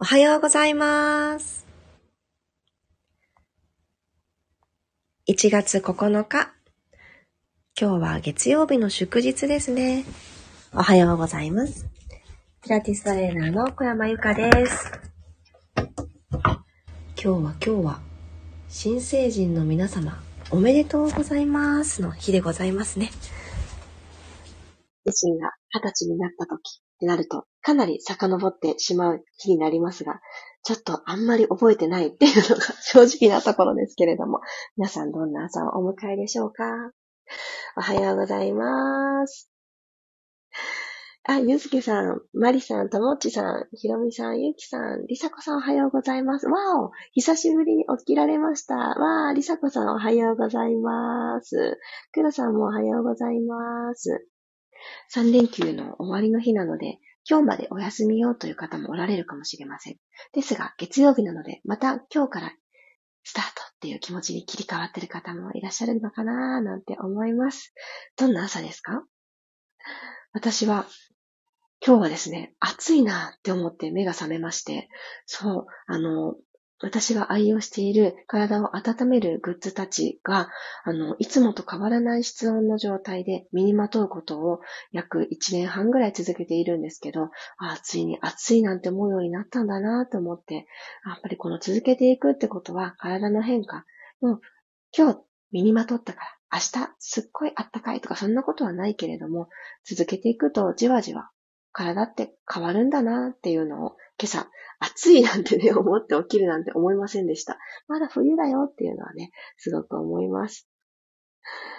おはようございます。1月9日。今日は月曜日の祝日ですね。おはようございます。ピラティストレーナーの小山由かです。今日は今日は、新成人の皆様、おめでとうございますの日でございますね。自身が二十歳になった時ってなると、かなり遡ってしまう日になりますが、ちょっとあんまり覚えてないっていうのが正直なところですけれども、皆さんどんな朝をお迎えでしょうか？おはようございます。あ、ゆずきさん、まりさん、ともっちさん、ひろみさん、ゆきさん、りさこさんおはようございます。わお久しぶりに起きられました。わー、りさこさんおはようございます。くろさんもおはようございます。3連休の終わりの日なので、今日までお休みようという方もおられるかもしれません。ですが、月曜日なので、また今日からスタートっていう気持ちに切り替わってる方もいらっしゃるのかなーなんて思います。どんな朝ですか？私は、今日はですね、暑いなって思って目が覚めまして、そう、あの、私が愛用している体を温めるグッズたちが、あの、いつもと変わらない室温の状態で身にまとうことを約1年半ぐらい続けているんですけど、あついに暑いなんて思うようになったんだなと思って、やっぱりこの続けていくってことは体の変化、もう今日身にまとったから明日すっごいあったかいとかそんなことはないけれども、続けていくとじわじわ体って変わるんだなっていうのを今朝暑いなんてね、思って起きるなんて思いませんでした。まだ冬だよっていうのはね、すごく思います。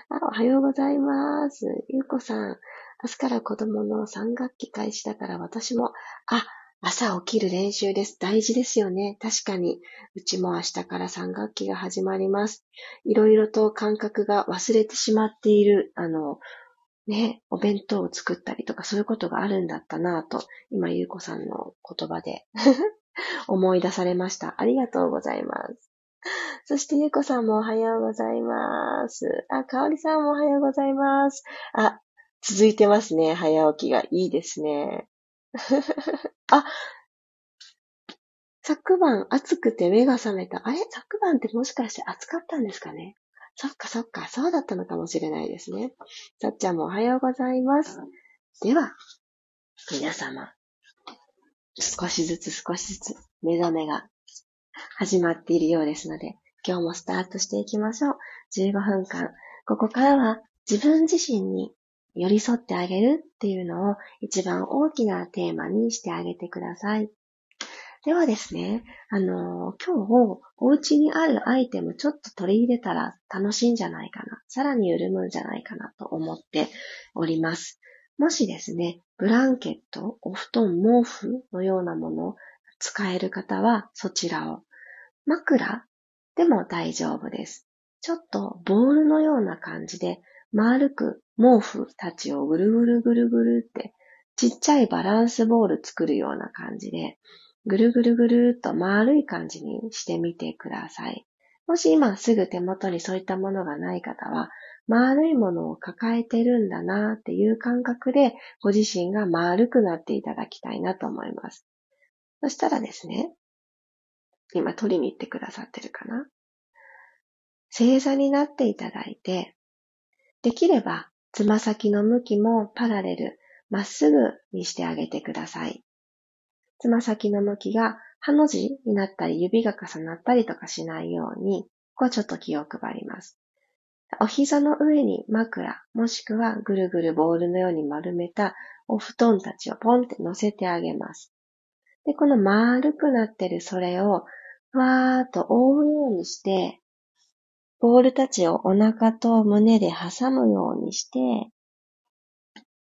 あおはようございます。ゆうこさん、明日から子供の3学期開始だから私も、あ、朝起きる練習です。大事ですよね。確かに。うちも明日から3学期が始まります。いろいろと感覚が忘れてしまっている、あの、ね、お弁当を作ったりとかそういうことがあるんだったなぁと、今、ゆうこさんの言葉で 思い出されました。ありがとうございます。そして、ゆうこさんもおはようございます。あ、かおりさんもおはようございます。あ、続いてますね。早起きが。いいですね。あ、昨晩暑くて目が覚めた。あれ？昨晩ってもしかして暑かったんですかね？そっかそっか、そうだったのかもしれないですね。さっちゃんもおはようございます。では、皆様、少しずつ少しずつ目覚めが始まっているようですので、今日もスタートしていきましょう。15分間。ここからは自分自身に寄り添ってあげるっていうのを一番大きなテーマにしてあげてください。ではですね、あのー今日、お家にあるアイテムちょっと取り入れたら楽しいんじゃないかな。さらに緩むんじゃないかなと思っております。もしですね、ブランケット、お布団、毛布のようなものを使える方はそちらを。枕でも大丈夫です。ちょっとボールのような感じで丸く毛布たちをぐるぐるぐるぐるってちっちゃいバランスボール作るような感じでぐるぐるぐるっと丸い感じにしてみてください。もし今すぐ手元にそういったものがない方は、丸いものを抱えてるんだなっていう感覚で、ご自身が丸くなっていただきたいなと思います。そしたらですね、今取りに行ってくださってるかな正座になっていただいて、できればつま先の向きもパラレル、まっすぐにしてあげてください。つま先の向きがハの字になったり指が重なったりとかしないように、ここはちょっと気を配ります。お膝の上に枕、もしくはぐるぐるボールのように丸めたお布団たちをポンって乗せてあげます。で、この丸くなってるそれを、ふわーっと覆うようにして、ボールたちをお腹と胸で挟むようにして、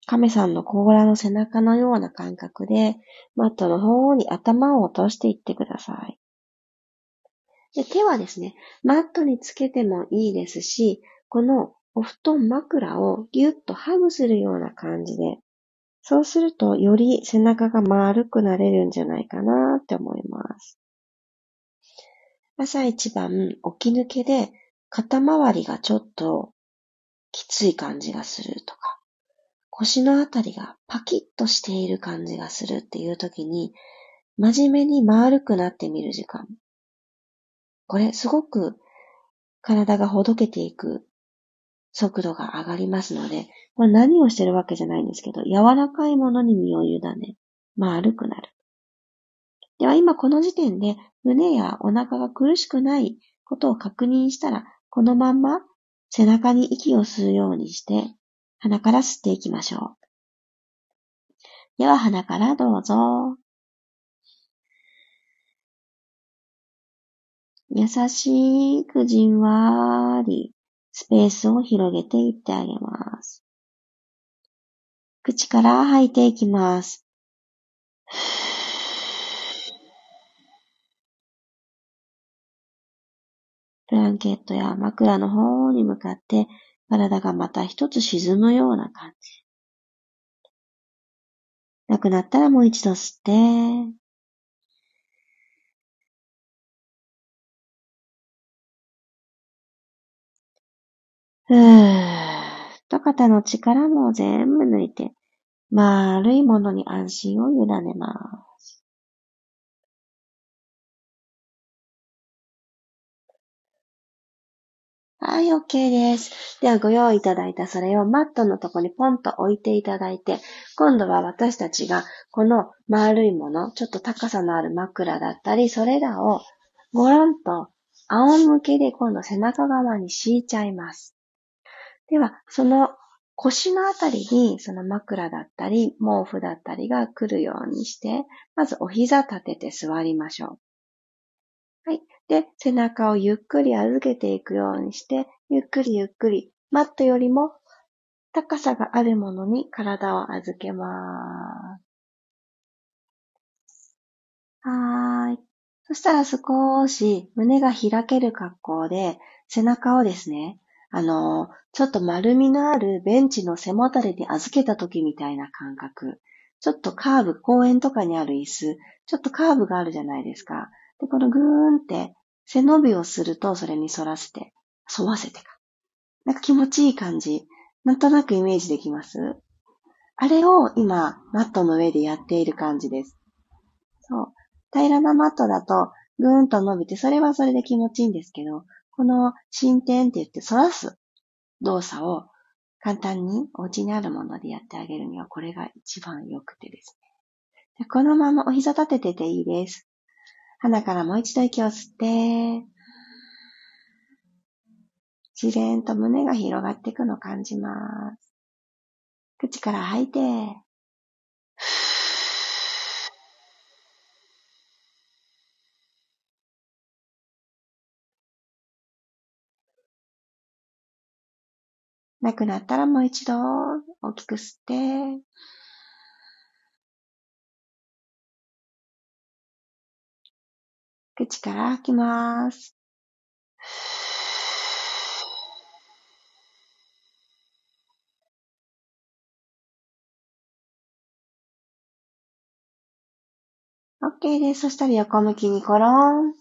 亀さんの甲羅の背中のような感覚で、マットの方に頭を落としていってください。で手はですね、マットにつけてもいいですし、このお布団枕をギュッとハグするような感じで、そうするとより背中が丸くなれるんじゃないかなって思います。朝一番起き抜けで肩周りがちょっときつい感じがするとか、腰のあたりがパキッとしている感じがするっていう時に、真面目に丸くなってみる時間。これすごく体がほどけていく速度が上がりますので、これ何をしてるわけじゃないんですけど、柔らかいものに身を委ね、丸くなる。では今この時点で胸やお腹が苦しくないことを確認したら、このまま背中に息を吸うようにして、鼻から吸っていきましょう。では鼻からどうぞ。優しくじんわりスペースを広げていってあげます。口から吐いていきます。ブランケットや枕の方に向かって体がまた一つ沈むような感じ。なくなったらもう一度吸って、ふーっと肩の力も全部抜いて、丸いものに安心を委ねます。はい、OK です。ではご用意いただいたそれをマットのとこにポンと置いていただいて、今度は私たちがこの丸いもの、ちょっと高さのある枕だったり、それらをごろんと仰向けで今度背中側に敷いちゃいます。では、その腰のあたりにその枕だったり毛布だったりが来るようにして、まずお膝立てて座りましょう。はい。で、背中をゆっくり預けていくようにして、ゆっくりゆっくり、マットよりも高さがあるものに体を預けます。はーい。そしたら少し胸が開ける格好で背中をですね、あの、ちょっと丸みのあるベンチの背もたれに預けた時みたいな感覚。ちょっとカーブ、公園とかにある椅子、ちょっとカーブがあるじゃないですか。で、このぐーんって背伸びをするとそれに反らせて、沿わせてか。なんか気持ちいい感じ。なんとなくイメージできます？あれを今、マットの上でやっている感じです。そう。平らなマットだと、ぐーんと伸びて、それはそれで気持ちいいんですけど、この進展って言って反らす動作を簡単にお家にあるものでやってあげるにはこれが一番良くてですね。このままお膝立ててていいです。鼻からもう一度息を吸って、自然と胸が広がっていくのを感じます。口から吐いて、なくなったらもう一度大きく吸って、口から吐きます。OK です。そしたら横向きにコロン。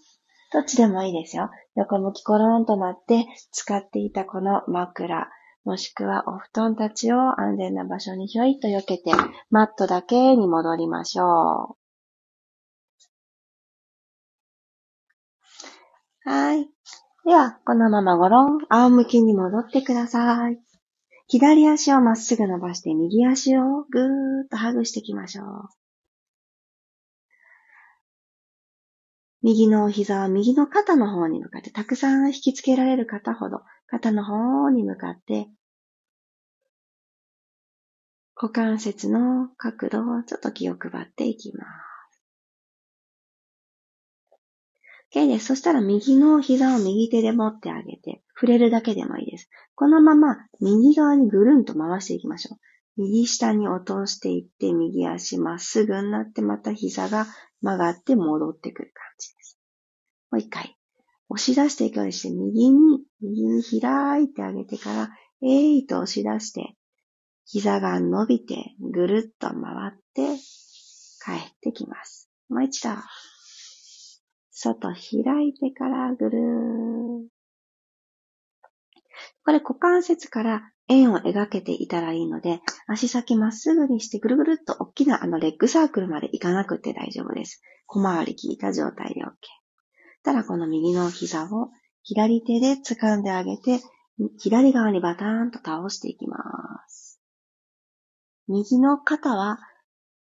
どっちでもいいですよ。横向きコロンとなって使っていたこの枕。もしくはお布団たちを安全な場所にひょいっと避けて、マットだけに戻りましょう。はい。では、このままごろん、仰向きに戻ってください。左足をまっすぐ伸ばして、右足をぐーっとハグしていきましょう。右のお膝は右の肩の方に向かって、たくさん引きつけられる方ほど、肩の方に向かって、股関節の角度をちょっと気を配っていきます。OK です。そしたら右の膝を右手で持ってあげて、触れるだけでもいいです。このまま右側にぐるんと回していきましょう。右下に落としていって、右足まっすぐになって、また膝が曲がって戻ってくる感じです。もう一回。押し出していくようにして、右に、右に開いてあげてから、えーいと押し出して、膝が伸びて、ぐるっと回って、帰ってきます。もう一度。外開いてからぐるー。これ股関節から円を描けていたらいいので、足先まっすぐにしてぐるぐるっと大きなあのレッグサークルまで行かなくて大丈夫です。小回り効いた状態で OK。たらこの右の膝を左手で掴んであげて、左側にバターンと倒していきます。右の肩は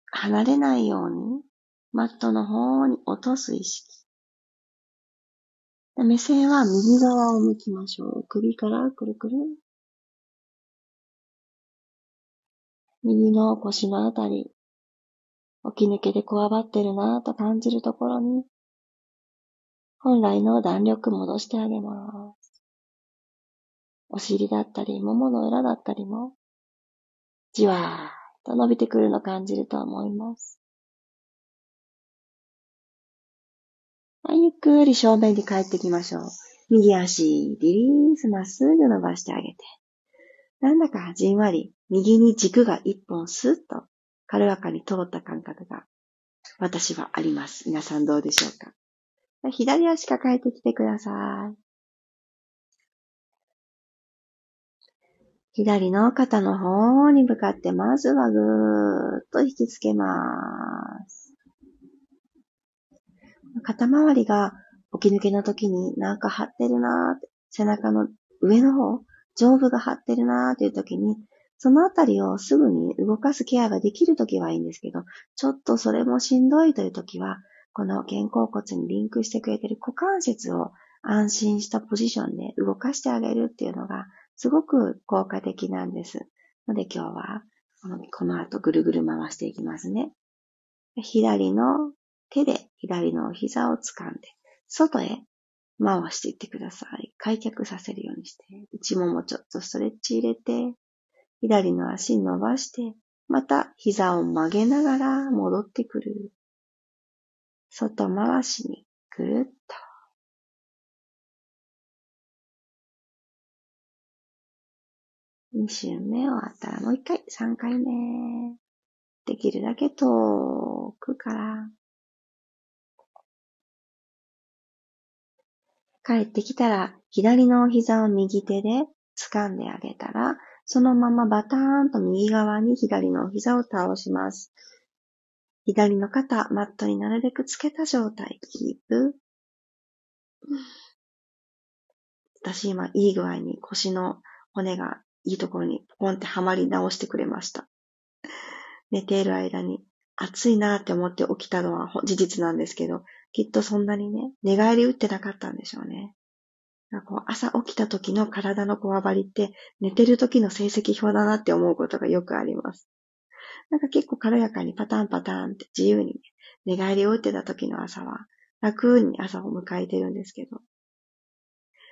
離れないようにマットの方に落とす意識。目線は右側を向きましょう。首からくるくる。右の腰のあたり、起き抜けでこわばってるなぁと感じるところに、本来の弾力戻してあげます。お尻だったり、ももの裏だったりも、じわーっと伸びてくるの感じると思います。はい、ゆっくり正面に帰ってきましょう。右足、リリース、まっすぐ伸ばしてあげて。なんだかじんわり、右に軸が一本スッと軽やかに通った感覚が、私はあります。皆さんどうでしょうか？左足抱えてきてください。左の肩の方に向かって、まずはぐーっと引きつけます。肩周りが起き抜けの時になんか張ってるなーて、背中の上の方、上部が張ってるなーっていう時に、そのあたりをすぐに動かすケアができる時はいいんですけど、ちょっとそれもしんどいという時は、この肩甲骨にリンクしてくれている股関節を安心したポジションで動かしてあげるっていうのがすごく効果的なんです。ので今日はこの後ぐるぐる回していきますね。左の手で左の膝を掴んで、外へ回していってください。開脚させるようにして、内ももちょっとストレッチ入れて、左の足伸ばして、また膝を曲げながら戻ってくる。外回しにぐるっと。二周目終わったらもう一回、三回目。できるだけ遠くから帰ってきたら、左のお膝を右手で掴んであげたら、そのままバターンと右側に左のお膝を倒します。左の肩、マットになるべくつけた状態、キープ。私今、いい具合に腰の骨がいいところにポンってはまり直してくれました。寝ている間に暑いなって思って起きたのは事実なんですけど、きっとそんなにね、寝返り打ってなかったんでしょうね。こう朝起きた時の体のこわばりって寝てる時の成績表だなって思うことがよくあります。なんか結構軽やかにパターンパターンって自由に、ね、寝返りを打ってた時の朝は楽に朝を迎えてるんですけど。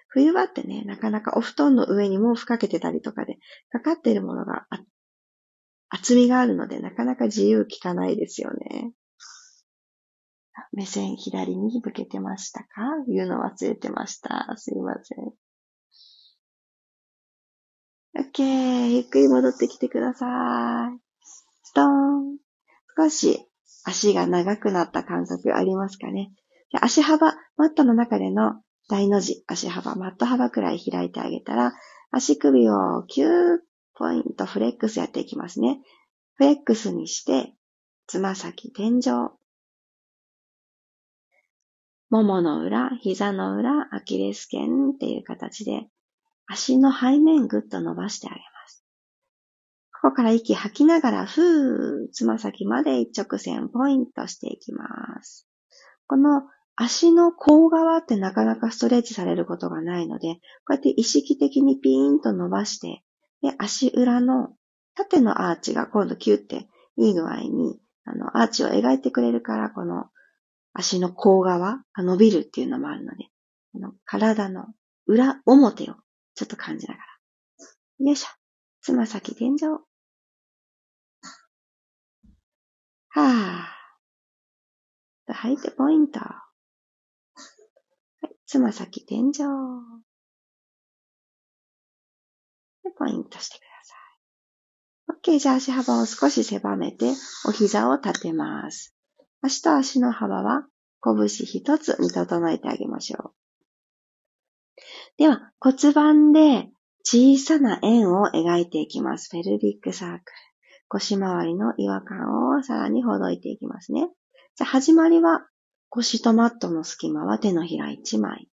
冬場ってね、なかなかお布団の上に毛布かけてたりとかで、かかってるものが厚みがあるので、なかなか自由効かないですよね。目線左に向けてましたか？言うの忘れてました。すいません。OK。ゆっくり戻ってきてください。ストーン。少し足が長くなった感覚ありますかね足幅、マットの中での大の字、足幅、マット幅くらい開いてあげたら、足首を9ポイントフレックスやっていきますね。フレックスにして、つま先天井、ももの裏、膝の裏、アキレス腱っていう形で、足の背面ぐっと伸ばしてあげます。ここから息吐きながら、ふー、つま先まで一直線ポイントしていきます。この足の甲側ってなかなかストレッチされることがないので、こうやって意識的にピーンと伸ばして、で、足裏の縦のアーチが今度キュッていい具合に、あの、アーチを描いてくれるから、この足の甲側が伸びるっていうのもあるので、この体の裏表をちょっと感じながら。よいしょ。つま先天井。はぁ。吐いてポイント。はい。つま先天井。で、ポイントしてください。OK。じゃあ足幅を少し狭めて、お膝を立てます。足と足の幅は拳一つに整えてあげましょう。では、骨盤で小さな円を描いていきます。フェルビックサークル。腰回りの違和感をさらにほどいていきますね。じゃ始まりは腰とマットの隙間は手のひら1枚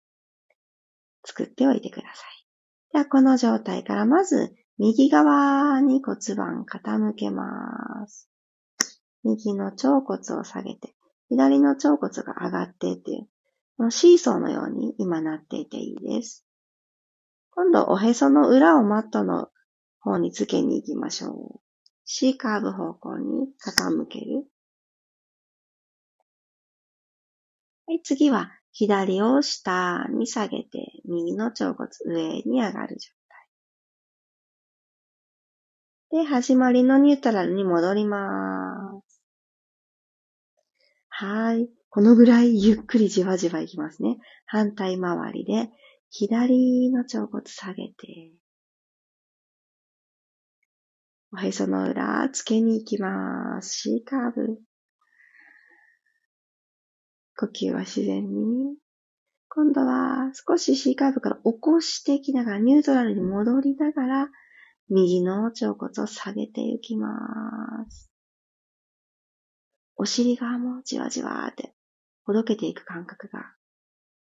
作っておいてください。ではこの状態からまず右側に骨盤傾けます。右の腸骨を下げて、左の腸骨が上がってっていう、シーソーのように今なっていていいです。今度、おへその裏をマットの方につけに行きましょう。C カーブ方向に傾ける。はい、次は左を下に下げて、右の腸骨上に上がる状態。で、始まりのニュートラルに戻ります。はい。このぐらいゆっくりじわじわいきますね。反対回りで、左の腸骨下げて、おへその裏、つけに行きます。C カーブ。呼吸は自然に。今度は少し C カーブから起こしていきながら、ニュートラルに戻りながら、右の腸骨を下げていきます。お尻側もじわじわってほどけていく感覚が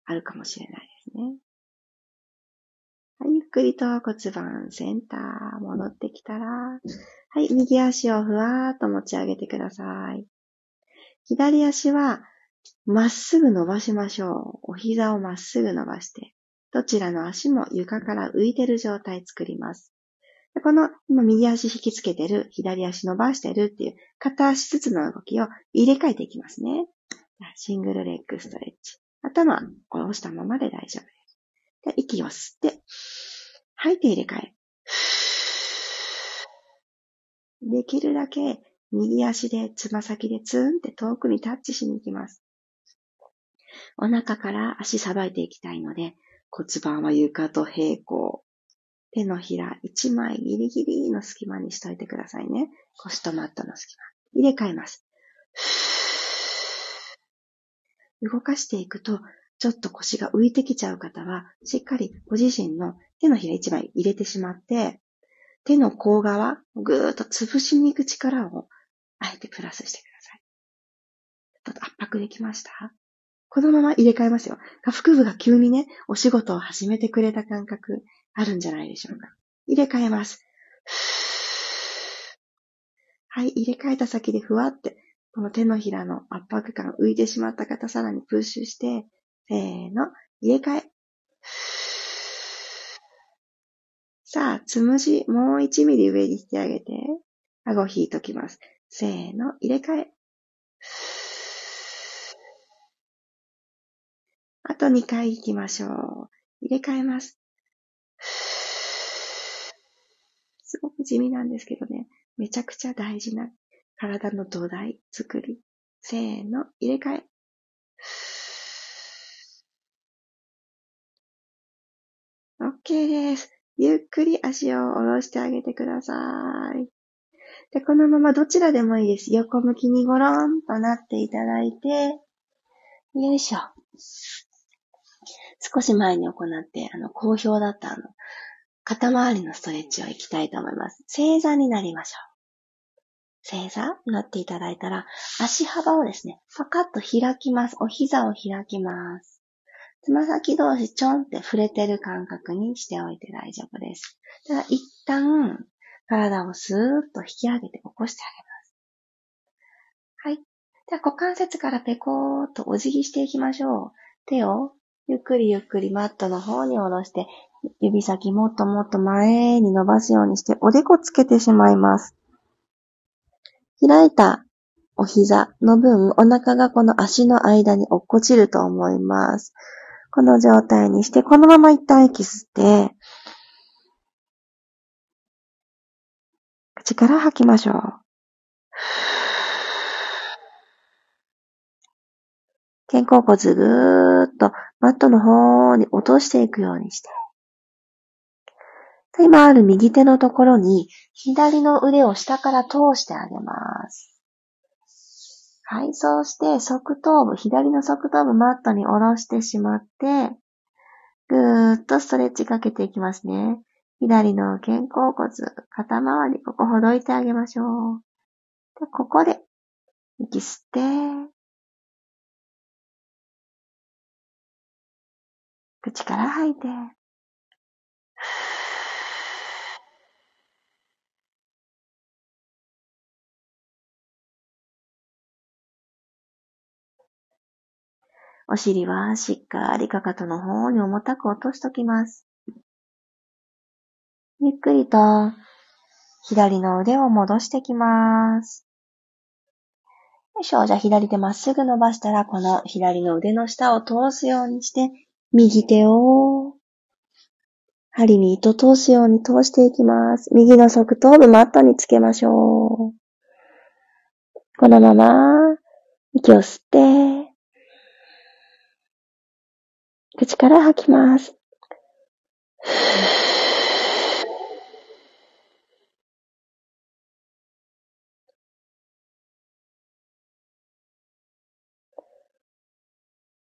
あるかもしれないですね。はい、ゆっくりと骨盤センター戻ってきたら、はい、右足をふわーっと持ち上げてください。左足はまっすぐ伸ばしましょう。お膝をまっすぐ伸ばして、どちらの足も床から浮いてる状態作ります。この今右足引きつけてる、左足伸ばしてるっていう片足ずつの動きを入れ替えていきますね。シングルレッグストレッチ。頭を下ろしたままで大丈夫です。で息を吸って、吐いて入れ替え。できるだけ右足でつま先でツーンって遠くにタッチしに行きます。お腹から足さばいていきたいので、骨盤は床と平行。手のひら一枚ギリギリの隙間にしといてくださいね。腰とマットの隙間。入れ替えます。動かしていくと、ちょっと腰が浮いてきちゃう方は、しっかりご自身の手のひら一枚入れてしまって、手の甲側、ぐーっと潰しに行く力を、あえてプラスしてください。ちょっと圧迫できました？このまま入れ替えますよ。腹部が急にね、お仕事を始めてくれた感覚あるんじゃないでしょうか。入れ替えます。はい、入れ替えた先でふわって、この手のひらの圧迫感浮いてしまった方さらにプッシュして、せーの、入れ替え。さあ、つむじ、もう1ミリ上に引き上げて、顎引いときます。せーの、入れ替え。あと2回行きましょう。入れ替えます。すごく地味なんですけどね、めちゃくちゃ大事な体の土台作り。せーの、入れ替え。OK です。ゆっくり足を下ろしてあげてください。で、このままどちらでもいいです。横向きにゴロンとなっていただいて、よいしょ。少し前に行って、あの、好評だったあの、肩周りのストレッチをいきたいと思います。正座になりましょう。正座になっていただいたら、足幅をですね、パカッと開きます。お膝を開きます。つま先同士ちょんって触れてる感覚にしておいて大丈夫です。では、一旦、体をスーッと引き上げて起こしてあげます。はい。では、股関節からペコーっとお辞儀していきましょう。手をゆっくりゆっくりマットの方に下ろして、指先もっともっと前に伸ばすようにして、おでこつけてしまいます。開いたお膝の分、お腹がこの足の間に落っこちると思います。この状態にして、このまま一旦息吸って、口から吐きましょう。肩甲骨ぐーっとマットの方に落としていくようにして。今ある右手のところに左の腕を下から通してあげます。はい、そうして側頭部、左の側頭部マットに下ろしてしまって、ぐーっとストレッチかけていきますね。左の肩甲骨、肩周り、ここほどいてあげましょう。で、ここで、息吸って、口から吐いて、お尻はしっかりかかとの方に重たく落としときます。ゆっくりと左の腕を戻してきます。よいしょ。じゃあ左手まっすぐ伸ばしたら、この左の腕の下を通すようにして、右手を針に糸通すように通していきます。右の側頭部マットにつけましょう。このまま息を吸って、口から吐きます。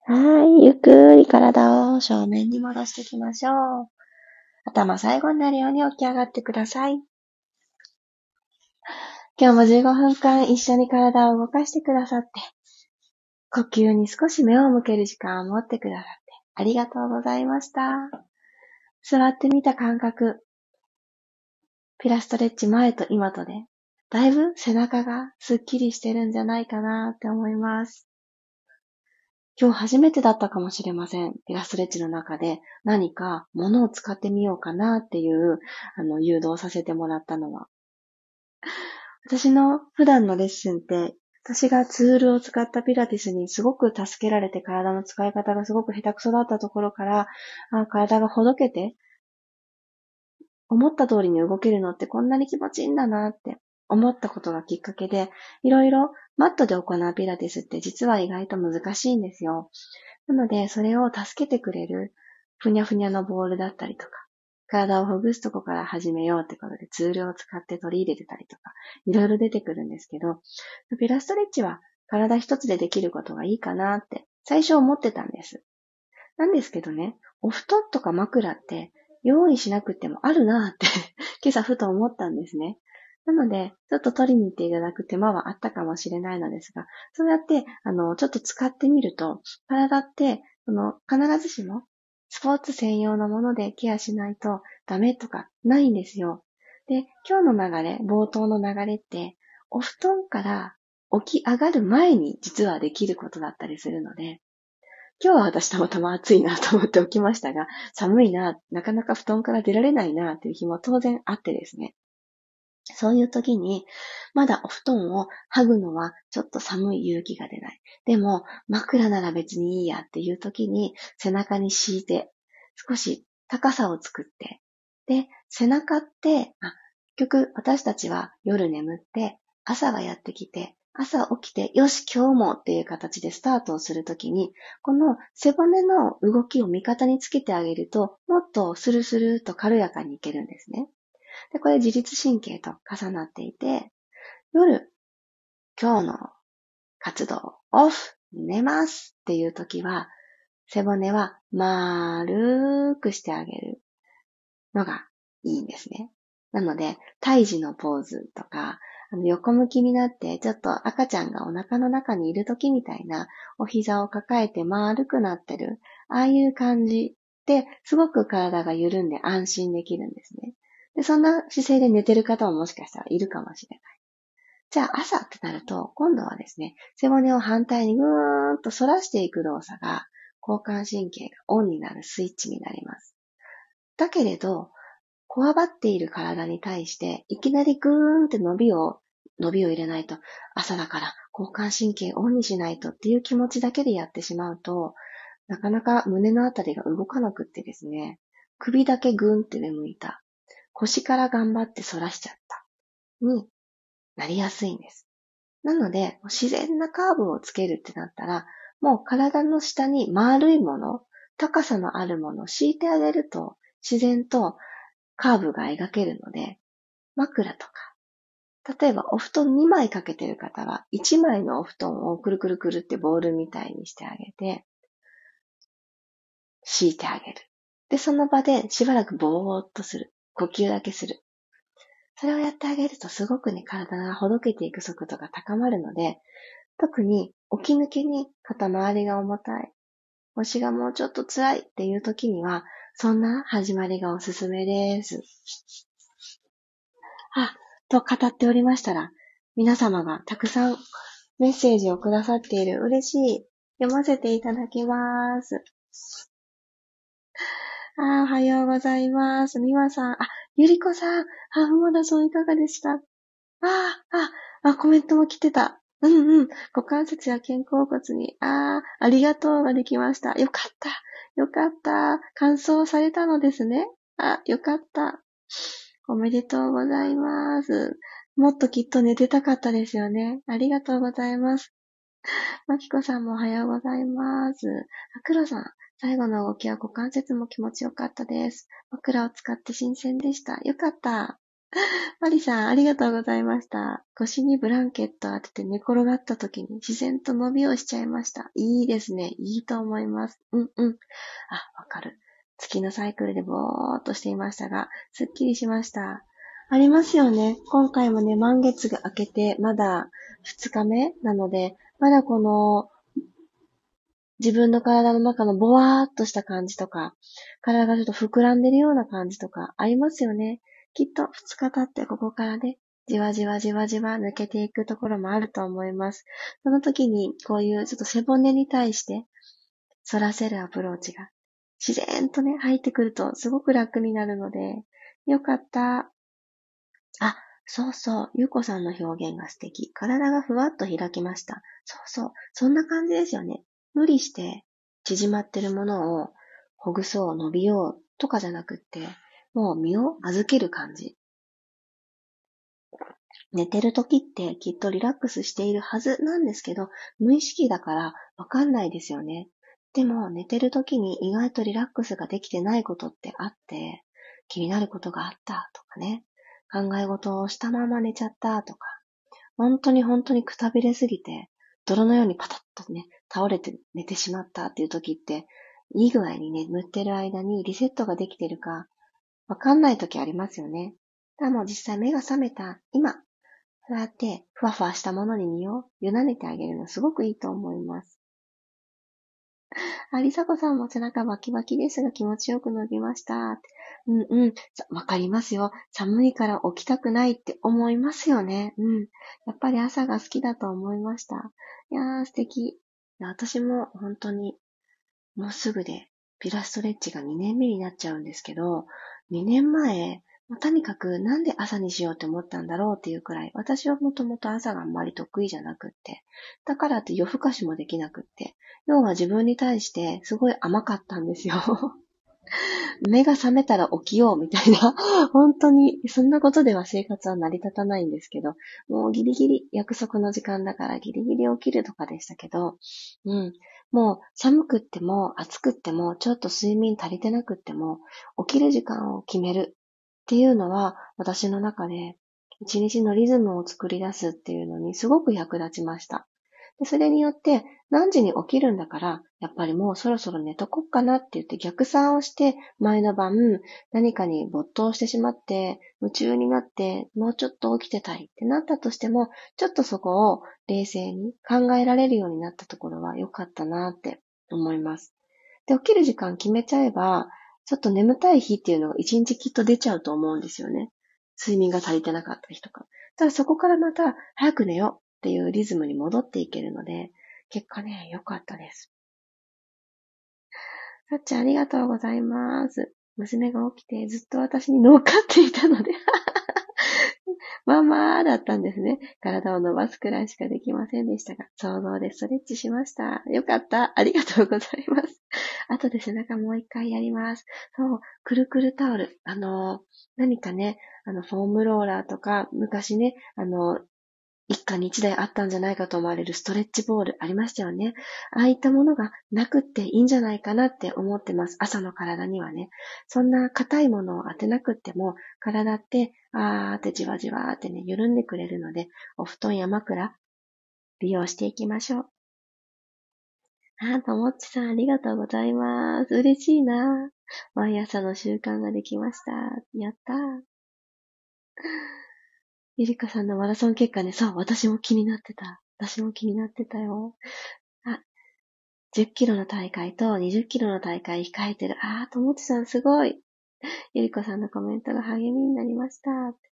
はい。ゆっくり体を正面に戻していきましょう。頭最後になるように起き上がってください。今日も15分間一緒に体を動かしてくださって、呼吸に少し目を向ける時間を持ってくださって、ありがとうございました。座ってみた感覚、ピラストレッチ前と今とで、だいぶ背中がスッキリしてるんじゃないかなって思います。今日初めてだったかもしれません。ピラストレッチの中で何か物を使ってみようかなっていう、あの、誘導させてもらったのは。私の普段のレッスンって、私がツールを使ったピラティスにすごく助けられて体の使い方がすごく下手くそだったところから、あ体がほどけて、思った通りに動けるのってこんなに気持ちいいんだなって思ったことがきっかけで、いろいろマットで行うピラティスって実は意外と難しいんですよ。なので、それを助けてくれる、ふにゃふにゃのボールだったりとか、体をほぐすとこから始めようってことでツールを使って取り入れてたりとか、いろいろ出てくるんですけど、ピラストレッチは体一つでできることがいいかなって最初思ってたんです。なんですけどね、お布団とか枕って用意しなくてもあるなって今朝ふと思ったんですね。なので、ちょっと取りに行っていただく手間はあったかもしれないのですが、そうやって、あの、ちょっと使ってみると、体って、その、必ずしも、スポーツ専用のものでケアしないとダメとかないんですよ。で、今日の流れ、冒頭の流れって、お布団から起き上がる前に実はできることだったりするので、今日は私たまたま暑いなと思って起きましたが、寒いな、なかなか布団から出られないなっていう日も当然あってですね。そういう時に、まだお布団を剥ぐのはちょっと寒い勇気が出ない。でも、枕なら別にいいやっていう時に背中に敷いて、少し高さを作って、で、背中って、あ、結局私たちは夜眠って、朝がやってきて、朝起きて、よし、今日もっていう形でスタートをするときに、この背骨の動きを味方につけてあげると、もっとスルスルと軽やかにいけるんですね。で、これ自律神経と重なっていて、夜、今日の活動オフ、寝ますっていう時は、背骨は丸くしてあげるのがいいんですね。なので、胎児のポーズとか、あの横向きになって、ちょっと赤ちゃんがお腹の中にいる時みたいな、お膝を抱えて丸くなってる、ああいう感じで、すごく体が緩んで安心できるんですね。で、そんな姿勢で寝てる方ももしかしたらいるかもしれない。じゃあ朝ってなると、今度はですね、背骨を反対にぐーんと反らしていく動作が、交感神経がオンになるスイッチになります。だけれど、こわばっている体に対して、いきなりぐーんって伸びを、伸びを入れないと、朝だから交感神経オンにしないとっていう気持ちだけでやってしまうと、なかなか胸のあたりが動かなくってですね、首だけぐーんって眠いた。腰から頑張って反らしちゃった。になりやすいんです。なので、自然なカーブをつけるってなったら、もう体の下に丸いもの、高さのあるものを敷いてあげると、自然とカーブが描けるので、枕とか、例えばお布団2枚かけてる方は、1枚のお布団をくるくるくるってボールみたいにしてあげて、敷いてあげる。で、その場でしばらくぼーっとする。呼吸だけする。それをやってあげるとすごくね、体がほどけていく速度が高まるので、特に起き抜けに肩周りが重たい、腰がもうちょっと辛いっていう時には、そんな始まりがおすすめです。あ、と語っておりましたら、皆様がたくさんメッセージをくださっている嬉しい。読ませていただきます。あおはようございます。みわさん。あ、ゆりこさん。ハーフマラソンいかがでした？ああ、あ、コメントも来てた。うんうん。股関節や肩甲骨に、ああ、ありがとうができました。よかった。よかった。乾燥されたのですね。あ、よかった。おめでとうございます。もっときっと寝てたかったですよね。ありがとうございます。まきこさんもおはようございます。あ、くろさん、最後の動きは股関節も気持ちよかったです。枕を使って新鮮でした。よかった。マリさん、ありがとうございました。腰にブランケットを当てて寝転がった時に自然と伸びをしちゃいました。いいですね。いいと思います。うんうん。あ、わかる。月のサイクルでぼーっとしていましたが、すっきりしました。ありますよね。今回もね、満月が明けて、まだ2日目なので、まだこの、自分の体の中のボワーっとした感じとか、体がちょっと膨らんでるような感じとかありますよね。きっと2日経ってここからね、じわじわじわじわ抜けていくところもあると思います。その時に、こういうちょっと背骨に対して、反らせるアプローチが、自然とね、入ってくるとすごく楽になるので、よかった。あ、そうそう、ゆうこさんの表現が素敵。体がふわっと開きました。そうそう、そんな感じですよね。無理して縮まってるものをほぐそう、伸びようとかじゃなくって、もう身を預ける感じ。寝てる時ってきっとリラックスしているはずなんですけど、無意識だからわかんないですよね。でも寝てる時に意外とリラックスができてないことってあって、気になることがあったとかね、考え事をしたまま寝ちゃったとか、本当に本当にくたびれすぎて、泥のようにパタッとね、倒れて寝てしまったっていう時って、いい具合に眠ってる間にリセットができてるか、わかんない時ありますよね。でも実際目が覚めた今、そうやってふわふわしたものに身を委ねてあげるのすごくいいと思います。あ、りさこさんも背中バキバキですが気持ちよく伸びました。うんうん。わかりますよ。寒いから起きたくないって思いますよね。うん。やっぱり朝が好きだと思いました。いやー素敵。私も本当にもうすぐでピラストレッチが2年目になっちゃうんですけど、2年前、とにかくなんで朝にしようって思ったんだろうっていうくらい、私はもともと朝があんまり得意じゃなくって、だからって夜更かしもできなくって、要は自分に対してすごい甘かったんですよ。目が覚めたら起きようみたいな、本当に、そんなことでは生活は成り立たないんですけど、もうギリギリ約束の時間だからギリギリ起きるとかでしたけど、うん。もう寒くっても暑くってもちょっと睡眠足りてなくっても起きる時間を決めるっていうのは私の中で一日のリズムを作り出すっていうのにすごく役立ちました。でそれによって、何時に起きるんだから、やっぱりもうそろそろ寝とこっかなって言って逆算をして、前の晩、何かに没頭してしまって、夢中になって、もうちょっと起きてたいってなったとしても、ちょっとそこを冷静に考えられるようになったところは良かったなって思います。で、起きる時間決めちゃえば、ちょっと眠たい日っていうのが一日きっと出ちゃうと思うんですよね。睡眠が足りてなかった日とか。ただそこからまた早く寝ようっていうリズムに戻っていけるので、結果ね、良かったです。さっちゃんありがとうございます。娘が起きてずっと私に乗っかっていたのでまあまあだったんですね。体を伸ばすくらいしかできませんでしたが、想像でストレッチしました。よかった。ありがとうございます。あとで背中もう一回やります。そう、くるくるタオル。あの、何かね、あの、フォームローラーとか、昔ね、あの、一家に一台あったんじゃないかと思われるストレッチボールありましたよね。ああいったものがなくっていいんじゃないかなって思ってます。朝の体にはね。そんな硬いものを当てなくっても、体って、あーってじわじわーってね、緩んでくれるので、お布団や枕、利用していきましょう。あ、ともっちさんありがとうございます。嬉しいな。毎朝の習慣ができました。やったー。ゆりかさんのマラソン結果ね、そう、私も気になってた。私も気になってたよ。あ、10キロの大会と20キロの大会控えてる。あー、ともちさんすごい。ゆりこさんのコメントが励みになりました。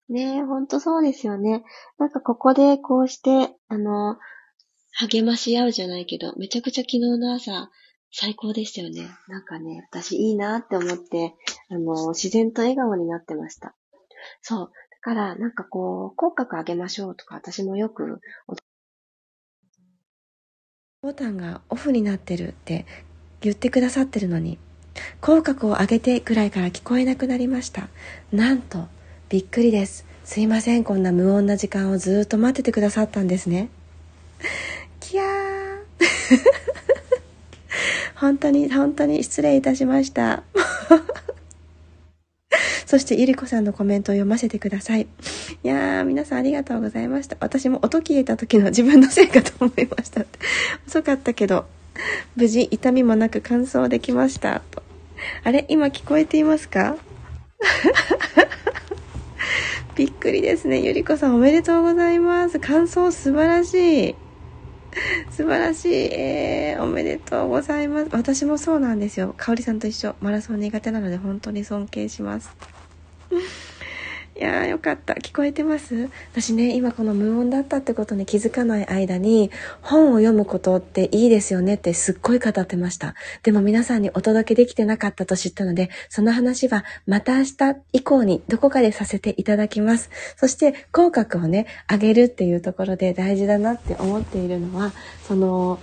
ねえ、ほんとそうですよね。なんかここでこうして、あの、励まし合うじゃないけど、めちゃくちゃ昨日の朝、最高でしたよね。なんかね、私いいなって思って、あの、自然と笑顔になってました。そう。から、なんかこう、口角上げましょうとか、私もよく、ボタンがオフになってるって言ってくださってるのに、口角を上げてくらいから聞こえなくなりました。なんと、びっくりです。すいません、こんな無音な時間をずっと待っててくださったんですね。キャー 本当に、本当に失礼いたしました。そして、ゆりこさんのコメントを読ませてください。いやー、皆さんありがとうございました。私も音消えた時の自分のせいかと思いました。遅かったけど、無事痛みもなく完走できました。とあれ今聞こえていますか？びっくりですね。ゆりこさんおめでとうございます。感想素晴らしい。素晴らしい。えー、おめでとうございます。私もそうなんですよ。かおりさんと一緒。マラソン苦手なので本当に尊敬します。いやーよかった。聞こえてます？私ね、今この無音だったってことに気づかない間に、本を読むことっていいですよねってすっごい語ってました。でも皆さんにお届けできてなかったと知ったので、その話はまた明日以降にどこかでさせていただきます。そして、口角をね、上げるっていうところで大事だなって思っているのは、その、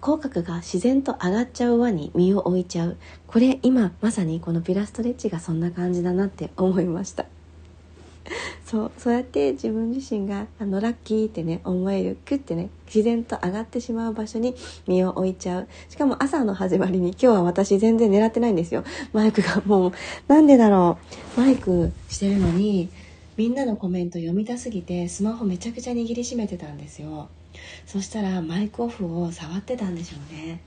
口角が自然と上がっちゃう輪に身を置いちゃう。これ今まさにこのピラストレッチがそんな感じだなって思いました。そうそうやって自分自身があのラッキーってね思えるクッてね自然と上がってしまう場所に身を置いちゃう。しかも朝の始まりに今日は私全然狙ってないんですよ。マイクがもうなんでだろう。マイクしてるのにみんなのコメント読みたすぎてスマホめちゃくちゃ握りしめてたんですよ。そしたらマイクオフを触ってたんでしょうね。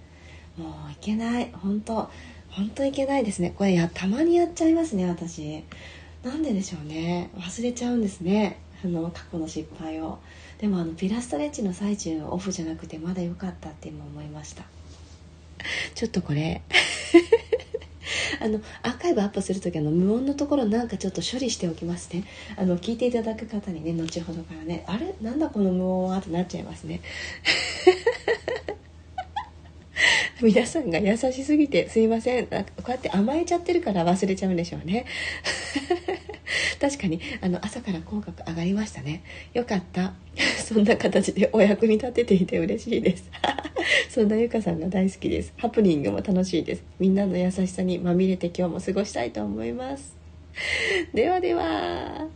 もういけない。本当本当いけないですね。これやたまにやっちゃいますね私。なんででしょうね。忘れちゃうんですね。あの過去の失敗を。でもあのピラストレッチの最中オフじゃなくてまだ良かったって今思いました。ちょっとこれ。あのアーカイブアップする時あの無音のところなんかちょっと処理しておきますね。あの聞いていただく方にね後ほどからねあれ？なんだこの無音は？ってなっちゃいますね。皆さんが優しすぎてすいません。こうやって甘えちゃってるから忘れちゃうんでしょうね。確かにあの朝から口角上がりましたね。よかった。そんな形でお役に立てていて嬉しいです。そんなゆかさんが大好きです。ハプニングも楽しいです。みんなの優しさにまみれて今日も過ごしたいと思います。ではでは。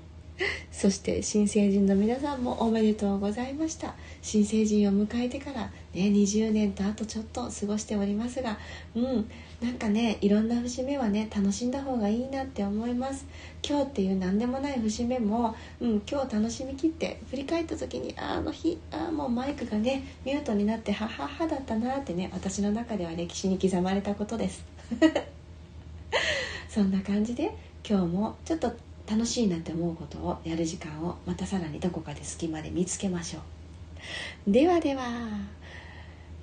そして新成人の皆さんもおめでとうございました。新成人を迎えてからね20年とあとちょっと過ごしておりますがうんなんかねいろんな節目はね楽しんだ方がいいなって思います。今日っていう何でもない節目も、うん、今日楽しみきって振り返った時にあの日あもうマイクがねミュートになってはははだったなってね私の中では歴史に刻まれたことです。そんな感じで今日もちょっと楽しいなって思うことをやる時間をまたさらにどこかで隙間で見つけましょう。ではでは。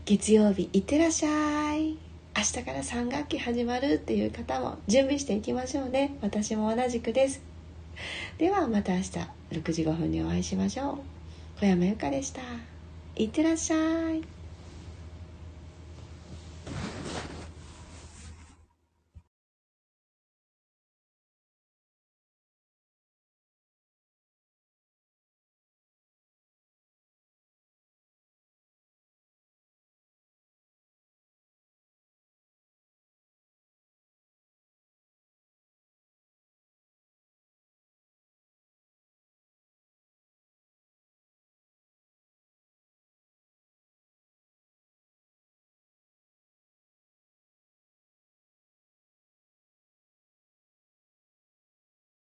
月曜日いってらっしゃい。明日から3学期始まるっていう方も準備していきましょうね。私も同じくです。ではまた明日6時5分にお会いしましょう。小山由佳でした。いってらっしゃい。